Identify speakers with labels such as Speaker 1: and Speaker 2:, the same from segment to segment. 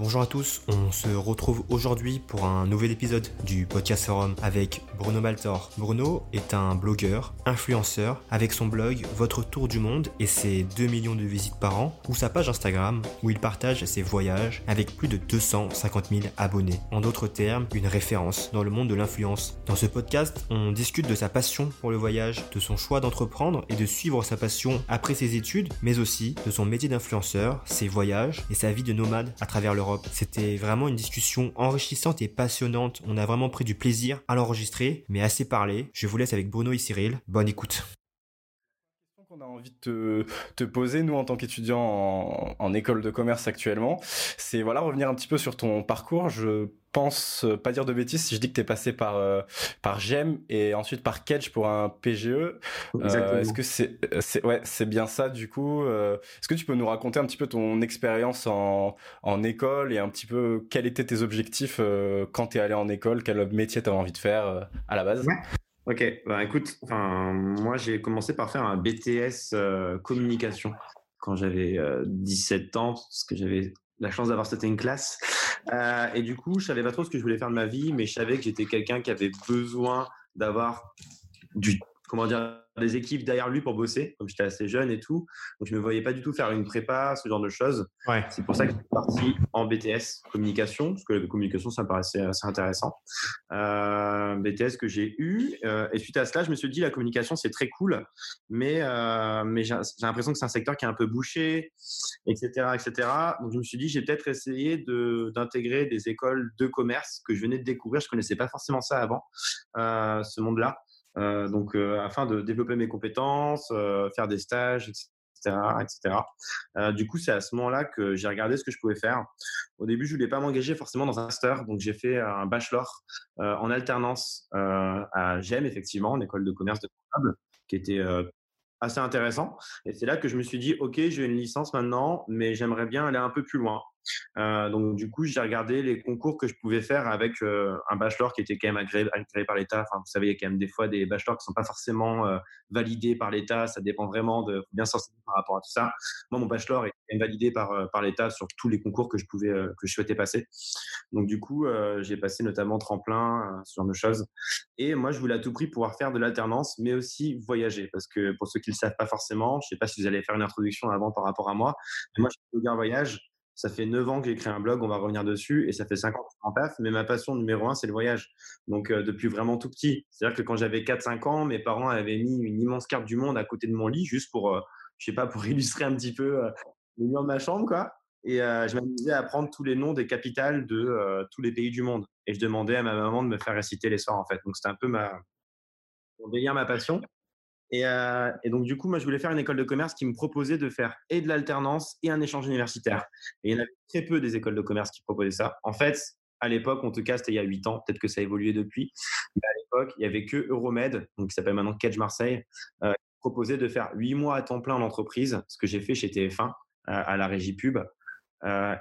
Speaker 1: Bonjour à tous, on se retrouve aujourd'hui pour un nouvel épisode du Podcast Forum avec Bruno Baltor. Bruno est un blogueur, influenceur, avec son blog Votre Tour du Monde et ses 2 millions de visites par an, ou sa page Instagram où il partage ses voyages avec plus de 250 000 abonnés. En d'autres termes, une référence dans le monde de l'influence. Dans ce podcast, on discute de sa passion pour le voyage, de son choix d'entreprendre et de suivre sa passion après ses études, mais aussi de son métier d'influenceur, ses voyages et sa vie de nomade à travers l'Europe. C'était vraiment une discussion enrichissante et passionnante. On a vraiment pris du plaisir à l'enregistrer, mais assez parlé. Je vous laisse avec Bruno et Cyril. Bonne écoute
Speaker 2: qu'on a envie de te, poser, nous, en tant qu'étudiant en, en, école de commerce actuellement, c'est voilà revenir un petit peu sur ton parcours. Je pense euh, pas dire de bêtises si je dis que tu es passé par euh, par GEM et ensuite par Kedge pour un PGE. Euh, est-ce que c'est c'est ouais, c'est bien ça du coup est-ce que tu peux nous raconter un petit peu ton expérience en en école et un petit peu quels étaient tes objectifs quand tu es allé en école, quel métier tu avais envie de faire à la base?
Speaker 3: Ok, bah écoute, moi j'ai commencé par faire un BTS communication quand j'avais 17 ans parce que j'avais la chance d'avoir sauté une classe. Euh, et du coup, je savais pas trop ce que je voulais faire de ma vie, mais je savais que j'étais quelqu'un qui avait besoin d'avoir du comment dire, des équipes derrière lui pour bosser, comme j'étais assez jeune et tout. Donc, je me voyais pas du tout faire une prépa, ce genre de choses. Ouais. C'est pour ça que je suis parti en BTS communication, parce que la communication, ça me paraissait assez intéressant. Euh, BTS que j'ai eu. Euh, et suite à cela, je me suis dit, la communication, c'est très cool, mais, euh, mais j'ai l'impression que c'est un secteur qui est un peu bouché, etc., etc. Donc, je me suis dit, j'ai peut-être essayé d'intégrer des écoles de commerce que je venais de découvrir. Je connaissais pas forcément ça avant, ce monde-là. Euh, donc, euh, afin de développer mes compétences, euh, faire des stages, etc. etc. du coup, c'est à ce moment-là que j'ai regardé ce que je pouvais faire. Au début, je voulais pas m'engager forcément dans un master, donc j'ai fait un bachelor en alternance à GEM, effectivement, en école de commerce de comptable, qui était assez intéressant. Et c'est là que je me suis dit, OK, j'ai une licence maintenant, mais j'aimerais bien aller un peu plus loin. Euh, donc du coup, j'ai regardé les concours que je pouvais faire avec euh, un bachelor qui était quand même agréé, par l'État. Enfin, vous savez, il y a quand même des fois des bachelors qui sont pas forcément euh, validés par l'État. Ça dépend vraiment de bien s'enseigner par rapport à tout ça. Moi, mon bachelor est quand même validé par par l'État sur tous les concours que je pouvais que je souhaitais passer. Donc du coup, j'ai passé notamment tremplin, ce genre de choses. Et moi, je voulais à tout prix pouvoir faire de l'alternance, mais aussi voyager, parce que pour ceux qui le savent pas forcément, je sais pas si vous allez faire une introduction avant par rapport à moi, mais moi, je suis un voyage ça fait 9 ans que j'ai créé un blog, on va revenir dessus, et ça fait 5 ans que je en taf, mais ma passion numéro un, c'est le voyage. Donc, euh, depuis vraiment tout petit. C'est-à-dire que quand j'avais 4-5 ans, mes parents avaient mis une immense carte du monde à côté de mon lit, juste pour, euh, je sais pas, pour illustrer un petit peu euh, le mur de ma chambre, quoi. Et je m'amusais à prendre tous les noms des capitales de tous les pays du monde. Et je demandais à ma maman de me faire réciter les soirs, en fait. Donc, c'était un peu ma, délire, ma passion. Euh, et, donc, du coup, moi, je voulais faire une école de commerce qui me proposait de faire et de l'alternance et un échange universitaire. Et il y en avait très peu des écoles de commerce qui proposaient ça. En fait, à l'époque, en tout cas, c'était il y a 8 ans, peut-être que ça a évolué depuis. Mais à l'époque, il n'y avait que Euromed, donc qui s'appelle maintenant Catch Marseille, euh, qui proposait de faire 8 mois à temps plein en entreprise, ce que j'ai fait chez TF1 euh, à la régie pub,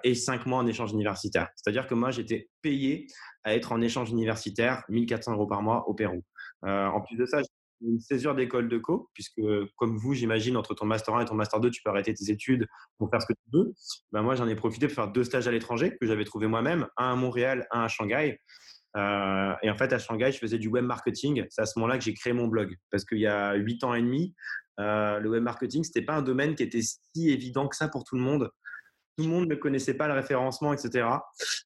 Speaker 3: et 5 mois en échange universitaire. C'est-à-dire que moi, j'étais payé à être en échange universitaire 1400 euros par mois au Pérou. en plus de ça, une césure d'école de co, puisque comme vous, j'imagine, entre ton master 1 et ton master 2, tu peux arrêter tes études pour faire ce que tu veux. Ben moi, j'en ai profité pour faire deux stages à l'étranger que j'avais trouvé moi-même, un à Montréal, un à Shanghai. Euh, et en fait, à Shanghai, je faisais du web marketing. C'est à ce moment-là que j'ai créé mon blog, parce qu'il y a huit ans et demi, euh, le web marketing, c'était pas un domaine qui était si évident que ça pour tout le monde tout le monde ne connaissait pas le référencement, etc.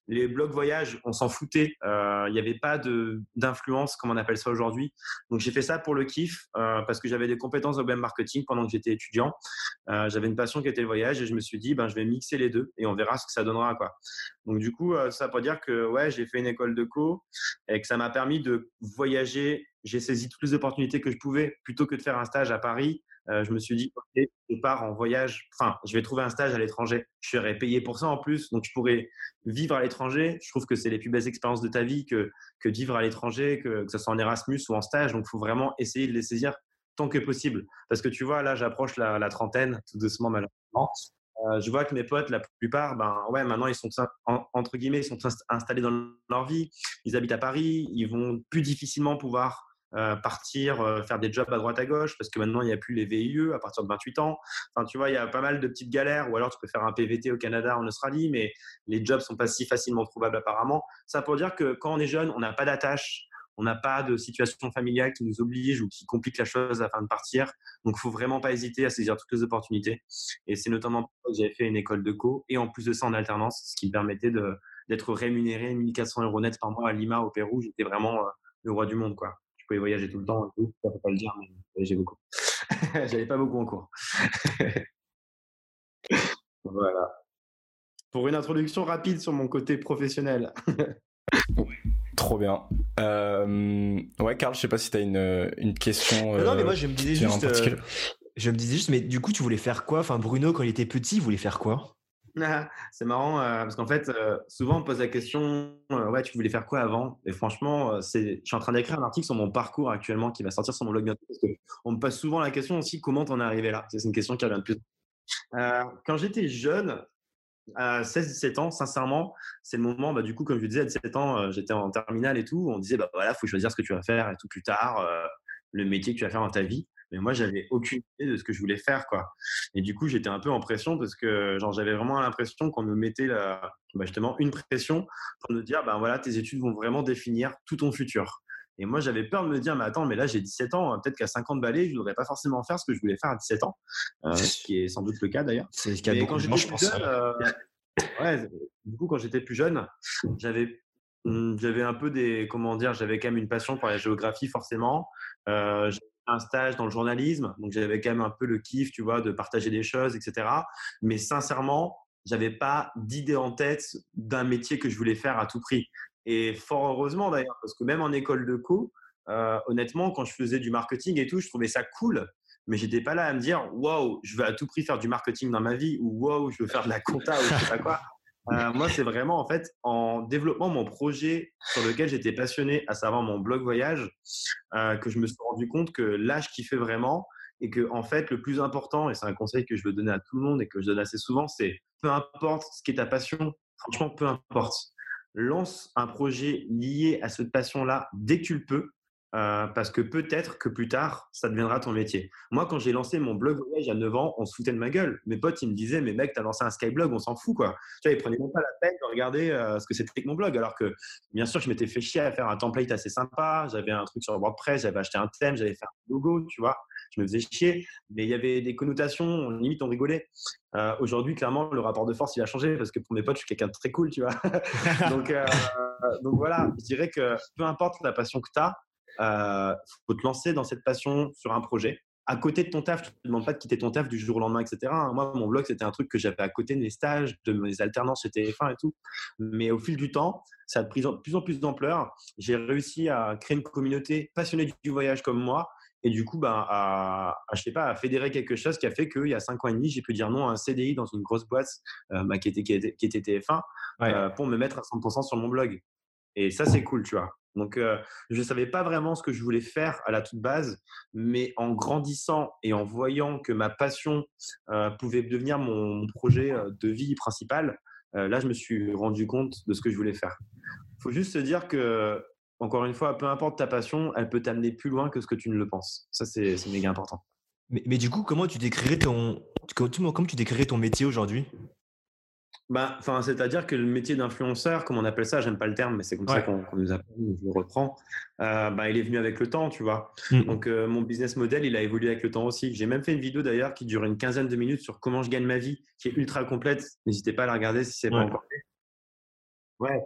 Speaker 3: Les blogs voyage, on s'en foutait. Euh, il n'y avait pas d'influence, comme on appelle ça aujourd'hui. Donc j'ai fait ça pour le kiff, euh, parce que j'avais des compétences de web marketing pendant que j'étais étudiant. Euh, j'avais une passion qui était le voyage et je me suis dit, ben, je vais mixer les deux et on verra ce que ça donnera. Quoi. Donc du coup, ça pour dire que ouais, j'ai fait une école de co et que ça m'a permis de voyager. J'ai saisi toutes les opportunités que je pouvais plutôt que de faire un stage à Paris je me suis dit, ok, je pars en voyage, enfin, je vais trouver un stage à l'étranger. Je serai payé pour ça en plus, donc je pourrais vivre à l'étranger. Je trouve que c'est les plus belles expériences de ta vie que, que vivre à l'étranger, que, que ce soit en Erasmus ou en stage. Donc, il faut vraiment essayer de les saisir tant que possible. Parce que tu vois, là, j'approche la, trentaine, tout doucement, malheureusement. Je vois que mes potes, la plupart, ben ouais, maintenant ils sont entre guillemets, ils sont installés dans leur vie. Ils habitent à Paris. Ils vont plus difficilement pouvoir euh, partir, euh, faire des jobs à droite à gauche, parce que maintenant, il n'y a plus les VIE à partir de 28 ans. Enfin, tu vois, il y a pas mal de petites galères, ou alors tu peux faire un PVT au Canada, en Australie, mais les jobs sont pas si facilement trouvables apparemment. Ça pour dire que quand on est jeune, on n'a pas d'attache, on n'a pas de situation familiale qui nous oblige ou qui complique la chose afin de partir. Donc, il faut vraiment pas hésiter à saisir toutes les opportunités. Et c'est notamment que j'avais fait une école de co et en plus de ça en alternance, ce qui me permettait d'être rémunéré 1400 euros net par mois à Lima, au Pérou. J'étais vraiment euh, le roi du monde, quoi je pouvais voyager tout le temps tout. Ça peut pas le dire, mais voyager beaucoup. J'allais pas beaucoup en cours. voilà. Pour une introduction rapide sur mon côté professionnel.
Speaker 2: Trop bien. Euh, ouais, Karl, je sais pas si tu as une, une question.
Speaker 1: non, mais moi, je me disais juste. Euh, je me disais juste, mais du coup, tu voulais faire quoi? Enfin, Bruno, quand il était petit, il voulait faire quoi?
Speaker 3: C'est marrant euh, parce qu'en fait, euh, souvent on pose la question euh, Ouais, tu voulais faire quoi avant? Et franchement, je suis en train d'écrire un article sur mon parcours actuellement qui va sortir sur mon blog bientôt. On me pose souvent la question aussi Comment t'en es arrivé là? C'est une question qui revient de plus. quand j'étais jeune, à 16-17 ans, sincèrement, c'est le moment, bah, du coup, comme je disais, à 17 ans, j'étais en terminale et tout. On disait Bah voilà, il faut choisir ce que tu vas faire et tout plus tard, le métier que tu vas faire dans ta vie. Mais moi, j'avais aucune idée de ce que je voulais faire, quoi. Et du coup, j'étais un peu en pression parce que, genre, j'avais vraiment l'impression qu'on me mettait la, bah, justement une pression pour me dire, ben voilà, tes études vont vraiment définir tout ton futur. Et moi, j'avais peur de me dire, mais attends, mais là, j'ai 17 ans, peut-être qu'à 50 balais, je ne voudrais pas forcément faire ce que je voulais faire à 17 ans, euh, ce qui est sans doute le cas d'ailleurs.
Speaker 1: C'est ce qu'il y a quand j'étais plus jeune,
Speaker 3: euh, ouais, du coup, quand j'étais plus jeune, j'avais hmm, j'avais un peu des comment dire j'avais quand même une passion pour la géographie forcément euh, un stage dans le journalisme, donc j'avais quand même un peu le kiff, tu vois, de partager des choses, etc. Mais sincèrement, j'avais pas d'idée en tête d'un métier que je voulais faire à tout prix. Et fort heureusement d'ailleurs, parce que même en école de co, euh, honnêtement, quand je faisais du marketing et tout, je trouvais ça cool. Mais j'étais pas là à me dire, waouh, je veux à tout prix faire du marketing dans ma vie ou waouh, je veux faire de la compta ou je sais pas quoi. Euh, moi, c'est vraiment en fait en développant mon projet sur lequel j'étais passionné, à savoir mon blog voyage, euh, que je me suis rendu compte que là, je kiffais vraiment et que en fait, le plus important, et c'est un conseil que je veux donner à tout le monde et que je donne assez souvent, c'est peu importe ce qui est ta passion, franchement, peu importe. Lance un projet lié à cette passion-là dès que tu le peux euh, parce que peut-être que plus tard, ça deviendra ton métier. Moi, quand j'ai lancé mon blog voyage à 9 ans, on se foutait de ma gueule. Mes potes, ils me disaient, mais mec, t'as lancé un Skyblog, on s'en fout, quoi. Tu vois, ils prenaient même pas la peine de regarder euh, ce que c'était que mon blog. Alors que, bien sûr, je m'étais fait chier à faire un template assez sympa. J'avais un truc sur WordPress, j'avais acheté un thème, j'avais fait un logo, tu vois. Je me faisais chier. Mais il y avait des connotations, limite, on rigolait. Euh, aujourd'hui, clairement, le rapport de force, il a changé parce que pour mes potes, je suis quelqu'un de très cool, tu vois. donc, donc voilà, je dirais que peu importe la passion que tu as, euh, faut te lancer dans cette passion sur un projet. À côté de ton taf, tu ne te demandes pas de quitter ton taf du jour au lendemain, etc. Moi, mon blog, c'était un truc que j'avais à côté de mes stages, de mes alternances chez TF1 et tout. Mais au fil du temps, ça a pris de plus en plus d'ampleur. J'ai réussi à créer une communauté passionnée du voyage comme moi. Et du coup, ben, à, je sais pas, à fédérer quelque chose qui a fait qu'il y a cinq ans et demi, j'ai pu dire non à un CDI dans une grosse boîte euh, qui, était, qui, était, TF1 euh, pour me mettre à 100% sur mon blog. Et ça, c'est cool, tu vois. Donc, euh, je ne savais pas vraiment ce que je voulais faire à la toute base, mais en grandissant et en voyant que ma passion euh, pouvait devenir mon, projet euh, de vie principal, là, je me suis rendu compte de ce que je voulais faire. Il faut juste se dire que, encore une fois, peu importe ta passion, elle peut t'amener plus loin que ce que tu ne le penses. Ça, c'est méga important.
Speaker 1: Mais, mais, du coup, comment tu décrirais ton, comment tu décrirais ton métier aujourd'hui?
Speaker 3: Bah, c'est-à-dire que le métier d'influenceur, comme on appelle ça, j'aime pas le terme, mais c'est comme ça qu'on nous appelle, je le reprends. Euh, bah, il est venu avec le temps, tu vois. Mmh. Donc, euh, mon business model, il a évolué avec le temps aussi. J'ai même fait une vidéo d'ailleurs qui dure une quinzaine de minutes sur comment je gagne ma vie, qui est ultra complète. N'hésitez pas à la regarder si c'est pas encore fait. Ouais,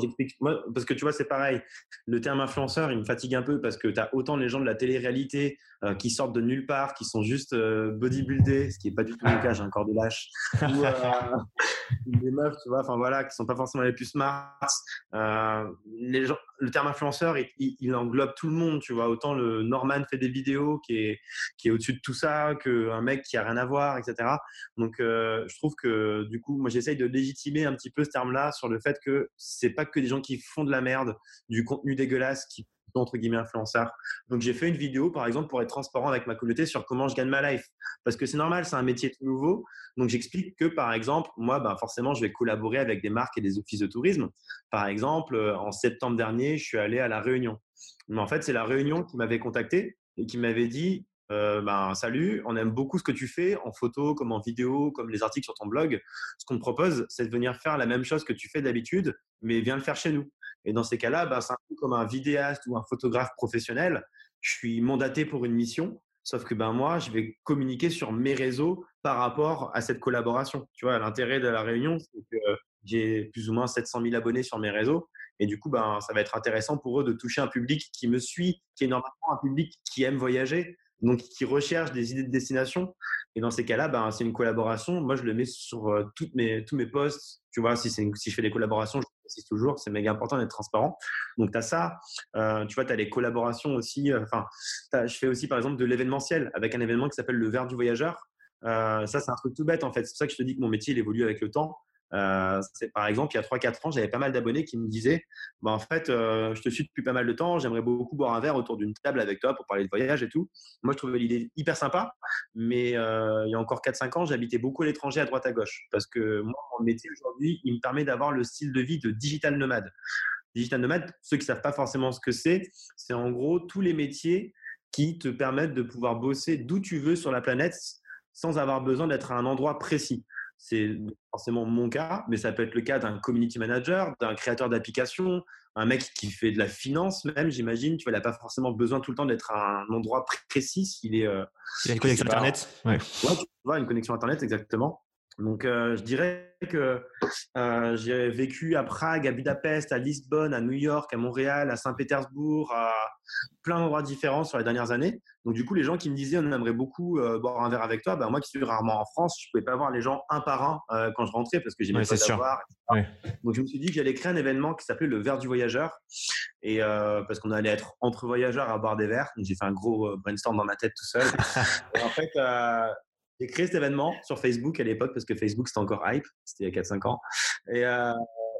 Speaker 3: j'explique. parce que tu vois, c'est pareil. Le terme influenceur, il me fatigue un peu parce que tu as autant les gens de la télé-réalité euh, qui sortent de nulle part, qui sont juste euh, bodybuildés, ce qui n'est pas du tout le cas, j'ai un corps de lâche. Ou euh, des meufs, tu vois, enfin voilà, qui sont pas forcément les plus smart. les gens, le terme influenceur, il, englobe tout le monde, tu vois. Autant le Norman fait des vidéos qui est, qui est au-dessus de tout ça, qu'un mec qui a rien à voir, etc. Donc, je trouve que du coup, moi, j'essaye de légitimer un petit peu ce terme-là sur le fait que c'est pas que des gens qui font de la merde, du contenu dégueulasse, qui entre guillemets influenceur. Donc j'ai fait une vidéo par exemple pour être transparent avec ma communauté sur comment je gagne ma life. Parce que c'est normal, c'est un métier tout nouveau. Donc j'explique que par exemple, moi, ben, forcément, je vais collaborer avec des marques et des offices de tourisme. Par exemple, euh, en septembre dernier, je suis allé à La Réunion. Mais en fait, c'est La Réunion qui m'avait contacté et qui m'avait dit euh, ben, salut, on aime beaucoup ce que tu fais en photo, comme en vidéo, comme les articles sur ton blog. Ce qu'on te propose, c'est de venir faire la même chose que tu fais d'habitude, mais viens le faire chez nous. Et dans ces cas-là, ben, c'est un peu comme un vidéaste ou un photographe professionnel. Je suis mandaté pour une mission, sauf que ben, moi, je vais communiquer sur mes réseaux par rapport à cette collaboration. Tu vois, l'intérêt de la réunion, c'est que j'ai plus ou moins 700 000 abonnés sur mes réseaux. Et du coup, ben, ça va être intéressant pour eux de toucher un public qui me suit, qui est normalement un public qui aime voyager, donc qui recherche des idées de destination. Et dans ces cas-là, ben, c'est une collaboration. Moi, je le mets sur euh, mes, tous mes posts. Tu vois, si, si je fais des collaborations, je précise toujours, c'est méga important d'être transparent. Donc, tu as ça. Euh, tu vois, tu as les collaborations aussi. Euh, enfin, je fais aussi, par exemple, de l'événementiel avec un événement qui s'appelle le verre du voyageur. ça, c'est un truc tout bête, en fait. C'est pour ça que je te dis que mon métier, il évolue avec le temps. Euh, par exemple, il y a 3-4 ans, j'avais pas mal d'abonnés qui me disaient bah, En fait, euh, je te suis depuis pas mal de temps, j'aimerais beaucoup boire un verre autour d'une table avec toi pour parler de voyage et tout. Moi, je trouvais l'idée hyper sympa, mais euh, il y a encore 4-5 ans, j'habitais beaucoup à l'étranger, à droite à gauche, parce que moi, mon métier aujourd'hui, il me permet d'avoir le style de vie de digital nomade. Digital nomade, ceux qui savent pas forcément ce que c'est, c'est en gros tous les métiers qui te permettent de pouvoir bosser d'où tu veux sur la planète sans avoir besoin d'être à un endroit précis. C'est forcément mon cas, mais ça peut être le cas d'un community manager, d'un créateur d'application, un mec qui fait de la finance même, j'imagine. Tu vois, il n'a pas forcément besoin tout le temps d'être à un endroit précis. Il est.
Speaker 1: Euh, il a une connexion Internet.
Speaker 3: Ouais. ouais. tu vois, une connexion Internet, exactement. Donc, euh, je dirais que euh, j'ai vécu à Prague, à Budapest, à Lisbonne, à New York, à Montréal, à Saint-Pétersbourg, à plein d'endroits différents sur les dernières années. Donc, du coup, les gens qui me disaient on aimerait beaucoup euh, boire un verre avec toi, ben, moi qui suis rarement en France, je ne pouvais pas voir les gens un par un quand je rentrais parce que j'aimais pas savoir. Donc, je me suis dit que j'allais créer un événement qui s'appelait le verre du voyageur. Et parce qu'on allait être entre voyageurs à boire des verres. J'ai fait un gros brainstorm dans ma tête tout seul. et en fait, j'ai créé cet événement sur Facebook à l'époque parce que Facebook c'était encore hype, c'était il y a 4-5 ans. Et, euh,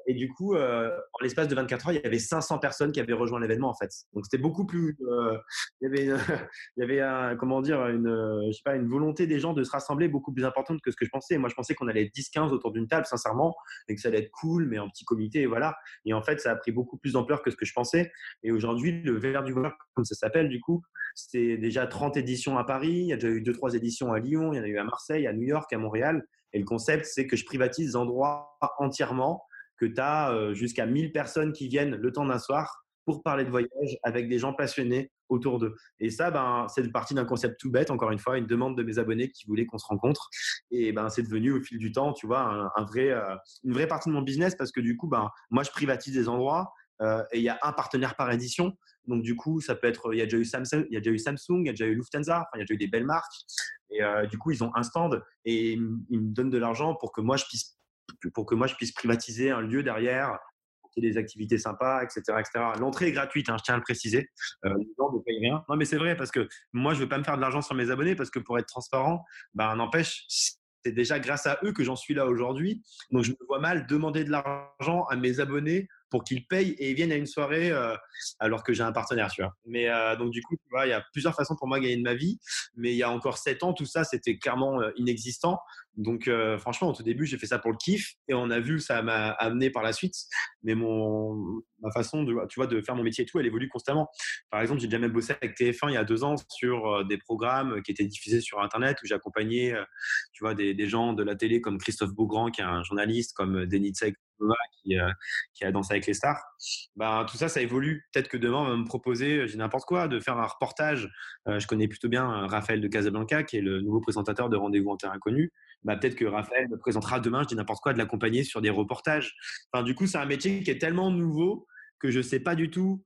Speaker 3: et du coup, euh, en l'espace de 24 heures, il y avait 500 personnes qui avaient rejoint l'événement en fait. Donc c'était beaucoup plus. Euh, il y avait, il y avait un, comment dire, une, je sais pas, une volonté des gens de se rassembler beaucoup plus importante que ce que je pensais. Moi, je pensais qu'on allait être 10-15 autour d'une table, sincèrement, et que ça allait être cool, mais en petit comité, et voilà. Et en fait, ça a pris beaucoup plus d'ampleur que ce que je pensais. Et aujourd'hui, le verre du voyage, comme ça s'appelle, du coup, c'est déjà 30 éditions à Paris. Il y a déjà eu 2-3 éditions à Lyon. Il y en a eu à Marseille, à New York, à Montréal. Et le concept, c'est que je privatise des endroits entièrement que tu as euh, jusqu'à 1000 personnes qui viennent le temps d'un soir pour parler de voyage avec des gens passionnés autour d'eux. Et ça, ben, c'est partie d'un concept tout bête, encore une fois, une demande de mes abonnés qui voulaient qu'on se rencontre. Et ben, c'est devenu au fil du temps, tu vois, euh, une vraie partie de mon business parce que du coup, ben, moi, je privatise des endroits euh, et il y a un partenaire par édition. Donc, du coup, ça peut être, il y a déjà eu Samsung, il y a déjà eu Samsung, il y a déjà eu Lufthansa, il y a déjà eu des belles marques. Et du coup, ils ont un stand et ils me donnent de l'argent pour que moi, je puisse pour que moi je puisse privatiser un lieu derrière des activités sympas, etc. etc. L'entrée est gratuite, hein, je tiens à le préciser. Euh, les gens ne payent rien. Non, mais c'est vrai parce que moi je ne veux pas me faire de l'argent sur mes abonnés parce que pour être transparent, bah, n'empêche, c'est déjà grâce à eux que j'en suis là aujourd'hui. Donc je me vois mal demander de l'argent à mes abonnés pour qu'ils payent et viennent à une soirée euh, alors que j'ai un partenaire, tu. Mais euh, donc du coup, il y a plusieurs façons pour moi de gagner de ma vie, mais il y a encore sept ans, tout ça, c'était clairement inexistant. Donc franchement, au tout début, j'ai fait ça pour le kiff et on a vu ça m'a amené par la suite. Mais mon ma façon de, tu vois, de faire mon métier et tout, elle évolue constamment. Par exemple, j'ai déjà même bossé avec TF1 il y a deux ans sur des programmes qui étaient diffusés sur Internet où j'accompagnais, tu vois, des, gens de la télé comme Christophe Beaugrand, qui est un journaliste, comme Denis Tsek, qui, qui, a dansé avec les stars. Ben, tout ça, ça évolue. Peut-être que demain, on va me proposer, j'ai n'importe quoi, de faire un reportage. Je connais plutôt bien Raphaël de Casablanca, qui est le nouveau présentateur de Rendez-vous en terre inconnue. Ben, peut-être que Raphaël me présentera demain, je dis n'importe quoi, de l'accompagner sur des reportages. Enfin, du coup, c'est un métier qui est tellement nouveau que je ne sais pas du tout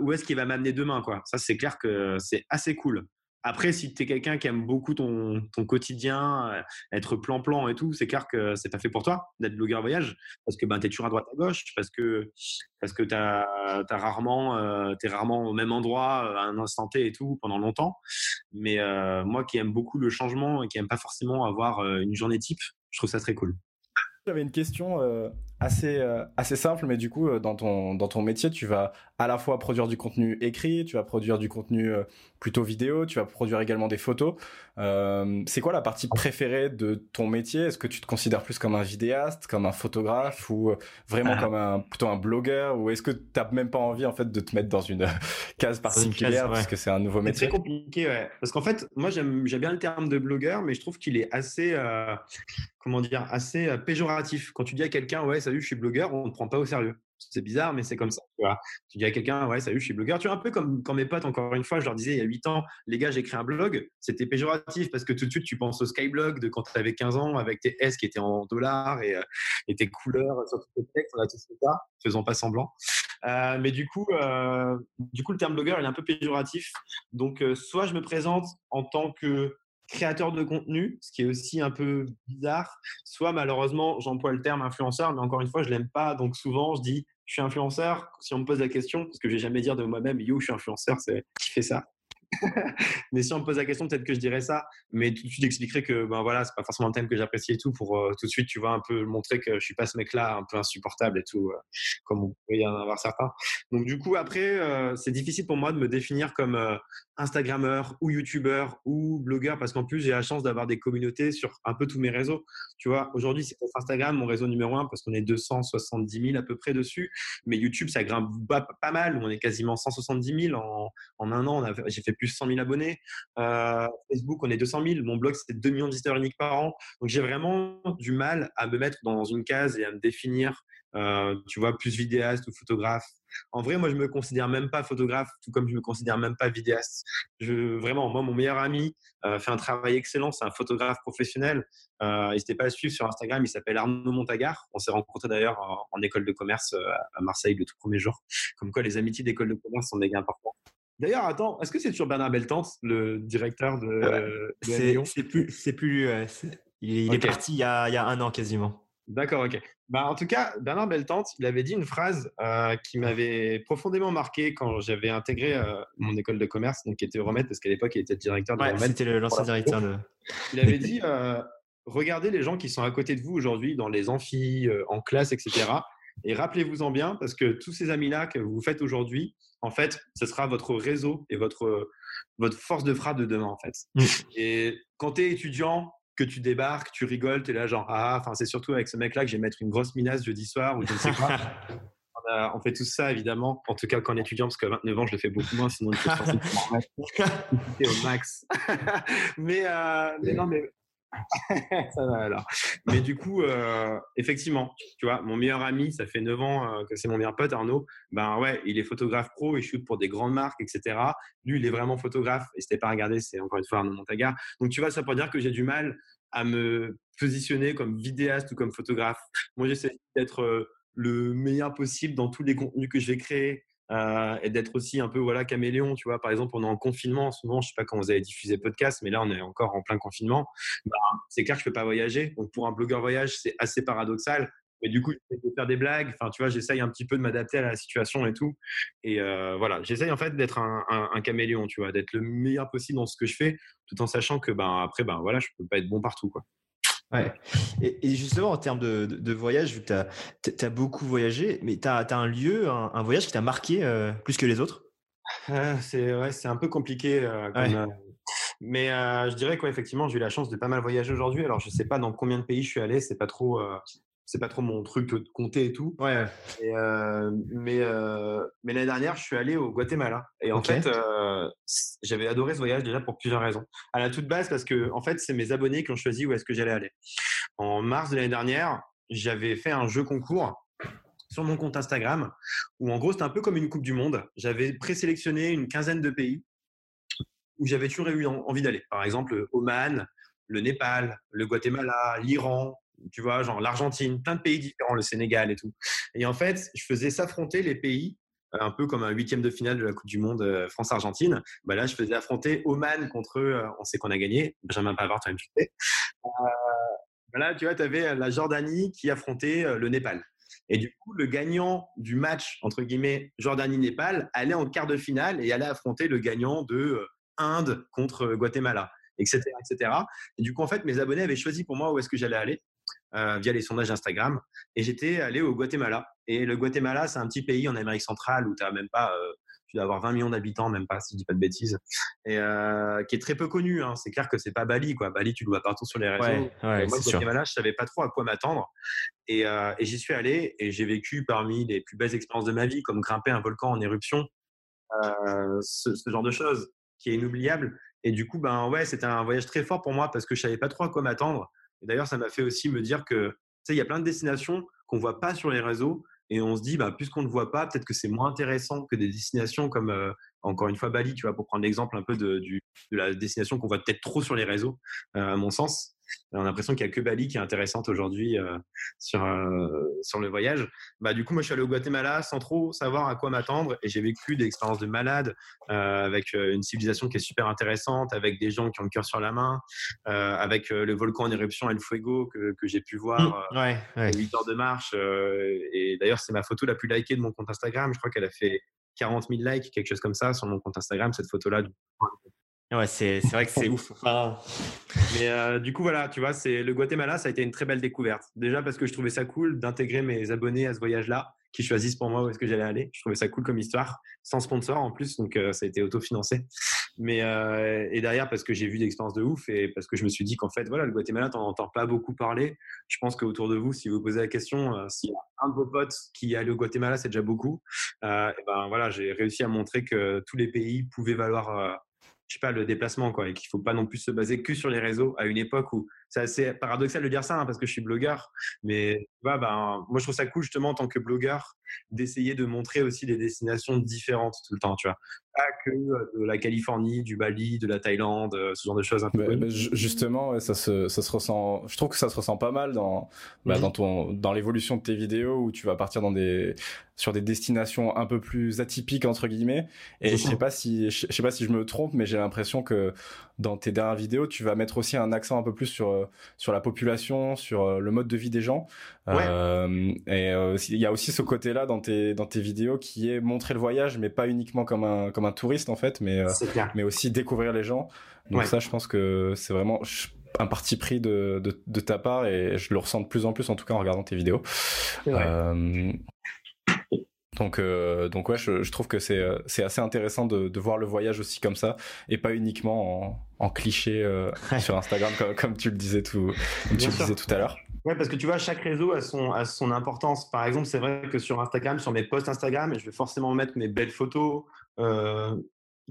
Speaker 3: où est-ce qu'il va m'amener demain. Ça, c'est clair que c'est assez cool. Après, si tu es quelqu'un qui aime beaucoup ton, quotidien, euh, être plan-plan et tout, c'est clair que c'est pas fait pour toi d'être blogueur voyage parce que ben, tu es toujours à droite à gauche, parce que, parce que tu rarement, euh, es rarement au même endroit euh, à un instant T et tout pendant longtemps. Mais moi qui aime beaucoup le changement et qui aime pas forcément avoir une journée type, je trouve ça très cool.
Speaker 2: J'avais une question assez euh, assez simple, mais du coup euh, dans ton dans ton métier, tu vas à la fois produire du contenu écrit, tu vas produire du contenu euh, plutôt vidéo, tu vas produire également des photos. C'est quoi la partie préférée de ton métier? Est-ce que tu te considères plus comme un vidéaste, comme un photographe, ou vraiment ah. comme un plutôt un blogueur, ou est-ce que tu n'as même pas envie en fait de te mettre dans une case particulière parce que c'est un nouveau métier
Speaker 3: C'est très compliqué, ouais. Parce qu'en fait, moi j'aime bien le terme de blogueur, mais je trouve qu'il est assez comment dire, assez euh, péjoratif. Quand tu dis à quelqu'un, ouais, salut, je suis blogueur, on ne prend pas au sérieux. C'est bizarre, mais c'est comme ça. Tu, dis à quelqu'un, ouais, salut, je suis blogueur. Tu vois, un peu comme quand mes potes, encore une fois, je leur disais il y a 8 ans, les gars, j'ai écrit un blog. C'était péjoratif parce que tout de suite, tu penses au Skyblog de quand tu avais 15 ans avec tes S qui étaient en dollars et, euh, tes couleurs sur tous tes textes. On a tout ça, faisant pas semblant. Euh, mais du coup, du coup, le terme blogueur, il est un peu péjoratif. Donc, soit je me présente en tant que créateur de contenu, ce qui est aussi un peu bizarre. Soit malheureusement, j'emploie le terme influenceur, mais encore une fois, je l'aime pas. Donc souvent, je dis je suis influenceur. Si on me pose la question, parce que je vais jamais dire de moi-même yo, je suis influenceur, c'est qui fait ça? mais si on me pose la question, peut-être que je dirais ça. Mais tout de suite, que ben voilà, c'est pas forcément le thème que j'apprécie et tout pour euh, tout de suite, tu vois, un peu montrer que je suis pas ce mec-là un peu insupportable et tout, euh, comme on peut y en avoir certains. Donc du coup, après, euh, c'est difficile pour moi de me définir comme Instagrammeur ou YouTubeur ou blogueur parce qu'en plus, j'ai la chance d'avoir des communautés sur un peu tous mes réseaux. Tu vois, aujourd'hui, c'est Instagram, mon réseau numéro un, parce qu'on est 270 000 à peu près dessus. Mais YouTube, ça grimpe pas, mal. On est quasiment 170 000 en, en un an. J'ai fait plus de 100 000 abonnés. Euh, Facebook, on est 200 000. Mon blog, c'est 2 millions de visiteurs uniques par an. Donc, j'ai vraiment du mal à me mettre dans une case et à me définir euh, tu vois, plus vidéaste ou photographe. En vrai, moi, je me considère même pas photographe, tout comme je me considère même pas vidéaste. Je, vraiment, moi, mon meilleur ami euh, fait un travail excellent. C'est un photographe professionnel. Euh, N'hésitez pas à suivre sur Instagram. Il s'appelle Arnaud Montagar. On s'est rencontrés d'ailleurs en, école de commerce à Marseille le tout premier jour. Comme quoi, les amitiés d'école de commerce sont méga importantes. D'ailleurs, attends, est-ce que c'est toujours Bernard Beltante, le directeur de,
Speaker 1: C'est plus, c'est plus. il, est parti il y, a, il y a un an quasiment.
Speaker 3: D'accord, ok. Bah, en tout cas, Bernard Beltante, il avait dit une phrase euh, qui m'avait profondément marqué quand j'avais intégré euh, mon école de commerce, donc qui était Euromed, parce qu'à l'époque, il était directeur de
Speaker 1: ouais, C'était l'ancien directeur de.
Speaker 3: Il avait dit euh, regardez les gens qui sont à côté de vous aujourd'hui, dans les amphis, en classe, etc. Et rappelez-vous-en bien, parce que tous ces amis-là que vous faites aujourd'hui, en fait, ce sera votre réseau et votre, votre force de frappe de demain, en fait. Et quand tu es étudiant, que tu débarques, tu rigoles, tu es là genre ah, enfin c'est surtout avec ce mec-là que je vais mettre une grosse minace jeudi soir ou je ne sais quoi. on, fait tout ça évidemment, en tout cas quand on est étudiant, parce qu'à 29 ans je le fais beaucoup moins, sinon il faut au max. mais, euh, mais non, mais ça va alors. Mais du coup, euh, effectivement, tu vois, mon meilleur ami, ça fait 9 ans euh, que c'est mon meilleur pote Arnaud. Ben ouais, il est photographe pro, il shoot pour des grandes marques, etc. Lui, il est vraiment photographe. Et c'était pas regardé, c'est encore une fois Arnaud Montagar. Donc tu vois, ça pour dire que j'ai du mal à me positionner comme vidéaste ou comme photographe. Moi, j'essaie d'être euh, le meilleur possible dans tous les contenus que je vais créer. Euh, et d'être aussi un peu voilà caméléon tu vois. Par exemple on est en confinement en ce moment je sais pas quand vous avez diffusé podcast mais là on est encore en plein confinement. Bah, c'est clair que je peux pas voyager. Donc pour un blogueur voyage c'est assez paradoxal. Mais du coup j'essaie de faire des blagues. Enfin tu vois j'essaye un petit peu de m'adapter à la situation et tout. Et euh, voilà. J'essaye en fait d'être un, caméléon tu vois d'être le meilleur possible dans ce que je fais tout en sachant que ben après ben voilà je peux pas être bon partout quoi
Speaker 1: Ouais. Et, justement, en termes de, voyage, vu que tu as, beaucoup voyagé, mais tu as, un lieu, un, voyage qui t'a marqué euh, plus que les autres?
Speaker 3: Ah, C'est ouais, un peu compliqué. Euh, euh, mais je dirais qu'effectivement, j'ai eu la chance de pas mal voyager aujourd'hui. Alors, je sais pas dans combien de pays je suis allé, c'est pas trop c'est pas trop mon truc de compter et tout.
Speaker 1: Ouais.
Speaker 3: Euh, mais euh, mais l'année dernière, je suis allé au Guatemala. Et en fait, euh, j'avais adoré ce voyage déjà pour plusieurs raisons. À la toute base, parce que en fait, c'est mes abonnés qui ont choisi où est-ce que j'allais aller. En mars de l'année dernière, j'avais fait un jeu concours sur mon compte Instagram où en gros, c'était un peu comme une Coupe du Monde. J'avais présélectionné une quinzaine de pays où j'avais toujours eu envie d'aller. Par exemple, Oman, le Népal, le Guatemala, l'Iran, tu vois, genre l'Argentine, plein de pays différents, le Sénégal et tout. Et en fait, je faisais s'affronter les pays euh, un peu comme un huitième de finale de la Coupe du Monde euh, France-Argentine. Bah là, je faisais affronter Oman contre eux. Euh, on sait qu'on a gagné. Benjamin Pavard, tu même euh, Là, tu vois, tu avais la Jordanie qui affrontait le Népal. Et du coup, le gagnant du match, entre guillemets, Jordanie-Népal, allait en quart de finale et allait affronter le gagnant de Inde contre Guatemala, etc., etc. Et du coup, en fait, mes abonnés avaient choisi pour moi où est-ce que j'allais aller. Via les sondages Instagram. Et j'étais allé au Guatemala. Et le Guatemala, c'est un petit pays en Amérique centrale où tu même pas tu dois avoir 20 millions d'habitants, même pas, si je dis pas de bêtises, et qui est très peu connu. Hein. C'est clair que c'est pas Bali, quoi. Bali, tu le vois partout sur les réseaux.
Speaker 1: Ouais, ouais,
Speaker 3: moi, Guatemala, je savais pas trop à quoi m'attendre, et, et j'y suis allé et j'ai vécu parmi les plus belles expériences de ma vie, comme grimper un volcan en éruption, ce, ce, genre de choses qui est inoubliable. Et du coup, ben ouais, c'était un voyage très fort pour moi parce que je savais pas trop à quoi m'attendre. D'ailleurs, ça m'a fait aussi me dire que, tu sais, il y a plein de destinations qu'on voit pas sur les réseaux et on se dit, bah, puisqu'on ne voit pas, peut-être que c'est moins intéressant que des destinations comme, euh, encore une fois, Bali, tu vois, pour prendre l'exemple un peu de, de la destination qu'on voit peut-être trop sur les réseaux, euh, à mon sens. On a l'impression qu'il n'y a que Bali qui est intéressante aujourd'hui euh, sur, euh, sur le voyage. Bah, du coup, moi, je suis allé au Guatemala sans trop savoir à quoi m'attendre et j'ai vécu des expériences de malade euh, avec une civilisation qui est super intéressante, avec des gens qui ont le cœur sur la main, avec le volcan en éruption El Fuego que, que j'ai pu voir.
Speaker 1: Mmh, ouais, ouais.
Speaker 3: 8 heures de marche. et d'ailleurs, c'est ma photo la plus likée de mon compte Instagram. Je crois qu'elle a fait 40 000 likes, quelque chose comme ça, sur mon compte Instagram, cette photo-là.
Speaker 1: Ouais, c'est vrai que c'est ouf.
Speaker 3: Mais euh, du coup, voilà, tu vois, c'est le Guatemala, ça a été une très belle découverte. Déjà parce que je trouvais ça cool d'intégrer mes abonnés à ce voyage-là, qui choisissent pour moi où est-ce que j'allais aller. Je trouvais ça cool comme histoire, sans sponsor en plus, donc euh, ça a été autofinancé. Mais euh, et derrière parce que j'ai vu des expériences de ouf et parce que je me suis dit qu'en fait, voilà, le Guatemala, t'en entends pas beaucoup parler. Je pense qu'autour de vous, si vous posez la question, s'il y a un de vos potes qui est allé au Guatemala, c'est déjà beaucoup. et ben voilà, j'ai réussi à montrer que tous les pays pouvaient valoir je sais pas, le déplacement, quoi, et qu'il faut pas non plus se baser que sur les réseaux à une époque où c'est assez paradoxal de dire ça, hein, parce que je suis blogueur, mais vois, ben, moi je trouve ça cool justement en tant que blogueur d'essayer de montrer aussi des destinations différentes tout le temps, tu vois. Pas que euh, de la Californie, du Bali, de la Thaïlande, euh, ce genre de choses. Un peu
Speaker 2: bah, justement, ça se, ça se ressent, je trouve que ça se ressent pas mal dans, bah, mmh dans ton, dans l'évolution de tes vidéos où tu vas partir dans des, sur des destinations un peu plus atypiques entre guillemets. Et je sais pas si, je sais pas si je me trompe, mais j'ai l'impression que dans tes dernières vidéos, tu vas mettre aussi un accent un peu plus sur sur la population, sur euh, le mode de vie des gens. Euh, et il y a aussi ce côté-là dans tes dans tes vidéos qui est montrer le voyage, mais pas uniquement comme un comme un touriste en fait, mais mais aussi découvrir les gens. Donc ça, je pense que c'est vraiment un parti pris de, de, de, ta part et je le ressens de plus en plus en tout cas en regardant tes vidéos. Euh, donc, euh, donc ouais, je, je trouve que c'est euh, c'est assez intéressant de, de voir le voyage aussi comme ça et pas uniquement en, en cliché euh, sur Instagram comme, comme, tu le disais tout, comme tu le disais tout à l'heure.
Speaker 3: Ouais, parce que tu vois, chaque réseau a son, a son importance. Par exemple, c'est vrai que sur Instagram, sur mes posts Instagram, je vais forcément mettre mes belles photos, euh,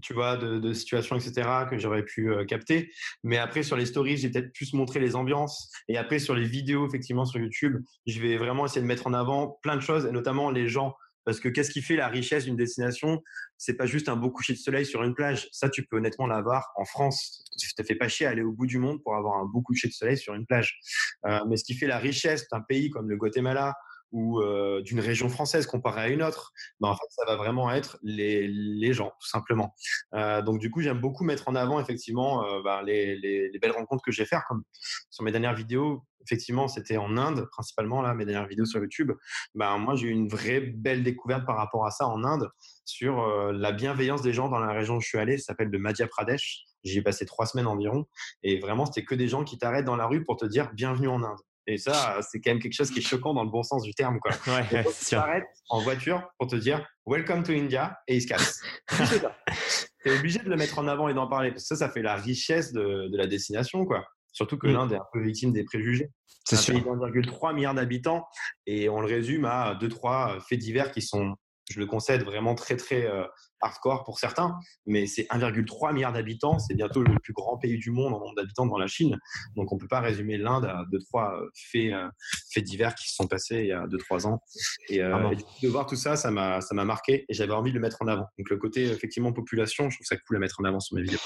Speaker 3: tu vois, de, de situations, etc., que j'aurais pu euh, capter. Mais après, sur les stories, j'ai peut-être plus montré les ambiances. Et après, sur les vidéos, effectivement, sur YouTube, je vais vraiment essayer de mettre en avant plein de choses, et notamment les gens parce que qu'est-ce qui fait la richesse d'une destination? C'est pas juste un beau coucher de soleil sur une plage. Ça, tu peux honnêtement l'avoir en France. Ça te fait pas chier à aller au bout du monde pour avoir un beau coucher de soleil sur une plage. Euh, mais ce qui fait la richesse d'un pays comme le Guatemala ou d'une région française comparée à une autre, ben, ça va vraiment être les, gens, tout simplement. Donc, du coup, j'aime beaucoup mettre en avant, effectivement, ben, les, les, les, belles rencontres que je vais faire. Comme sur mes dernières vidéos, effectivement, c'était en Inde, principalement, là, mes dernières vidéos sur YouTube. Ben, moi, j'ai eu une vraie belle découverte par rapport à ça en Inde, sur la bienveillance des gens dans la région où je suis allé. Ça s'appelle le Madhya Pradesh. J'y ai passé trois semaines environ. Et vraiment, c'était que des gens qui t'arrêtent dans la rue pour te dire bienvenue en Inde. Et ça, c'est quand même quelque chose qui est choquant dans le bon sens du terme. Quoi.
Speaker 1: Ouais,
Speaker 3: tu t'arrêtes en voiture pour te dire Welcome to India et ils se cassent. tu es obligé de le mettre en avant et d'en parler parce que ça, ça fait la richesse de, de la destination. quoi. Surtout que mm. l'Inde est un peu victime des préjugés. C'est un pays d'1,3 milliard d'habitants et on le résume à 2-3 faits divers qui sont, je le concède, vraiment très très euh, hardcore pour certains, mais c'est 1,3 milliard d'habitants, c'est bientôt le plus grand pays du monde en nombre d'habitants dans la Chine. Donc on ne peut pas résumer l'Inde à deux trois euh, faits, euh, faits divers qui se sont passés il y a deux trois ans. Et, euh, et de voir tout ça, ça m'a ça m'a marqué et j'avais envie de le mettre en avant. Donc le côté effectivement population, je trouve ça cool à mettre en avant sur mes vidéos.